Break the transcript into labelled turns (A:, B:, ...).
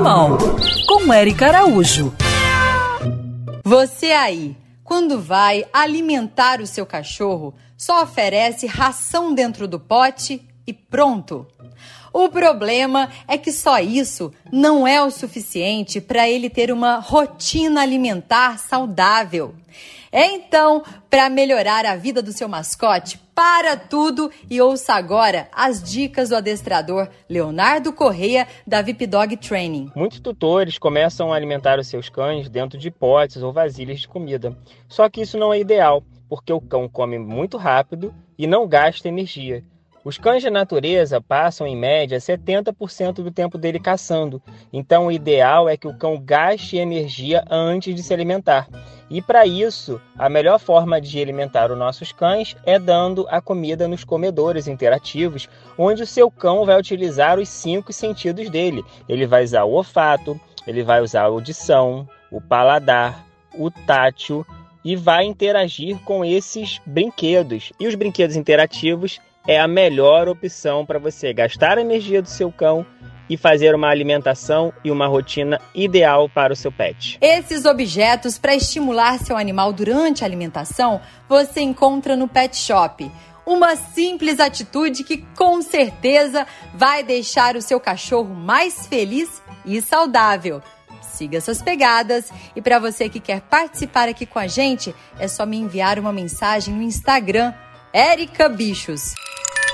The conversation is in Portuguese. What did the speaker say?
A: Animal, com Eric Araújo.
B: Você aí, quando vai alimentar o seu cachorro, só oferece ração dentro do pote e pronto. O problema é que só isso não é o suficiente para ele ter uma rotina alimentar saudável. Então, para melhorar a vida do seu mascote, para tudo e ouça agora as dicas do adestrador Leonardo Correia da VIP Dog Training.
C: Muitos tutores começam a alimentar os seus cães dentro de potes ou vasilhas de comida. Só que isso não é ideal, porque o cão come muito rápido e não gasta energia. Os cães de natureza passam, em média, 70% do tempo dele caçando. Então, o ideal é que o cão gaste energia antes de se alimentar. E para isso, a melhor forma de alimentar os nossos cães é dando a comida nos comedores interativos, onde o seu cão vai utilizar os cinco sentidos dele. Ele vai usar o olfato, ele vai usar a audição, o paladar, o tátil e vai interagir com esses brinquedos. E os brinquedos interativos é a melhor opção para você gastar a energia do seu cão e fazer uma alimentação e uma rotina ideal para o seu pet.
B: Esses objetos para estimular seu animal durante a alimentação você encontra no Pet Shop. Uma simples atitude que com certeza vai deixar o seu cachorro mais feliz e saudável. Siga essas pegadas e para você que quer participar aqui com a gente, é só me enviar uma mensagem no Instagram Érica Bichos.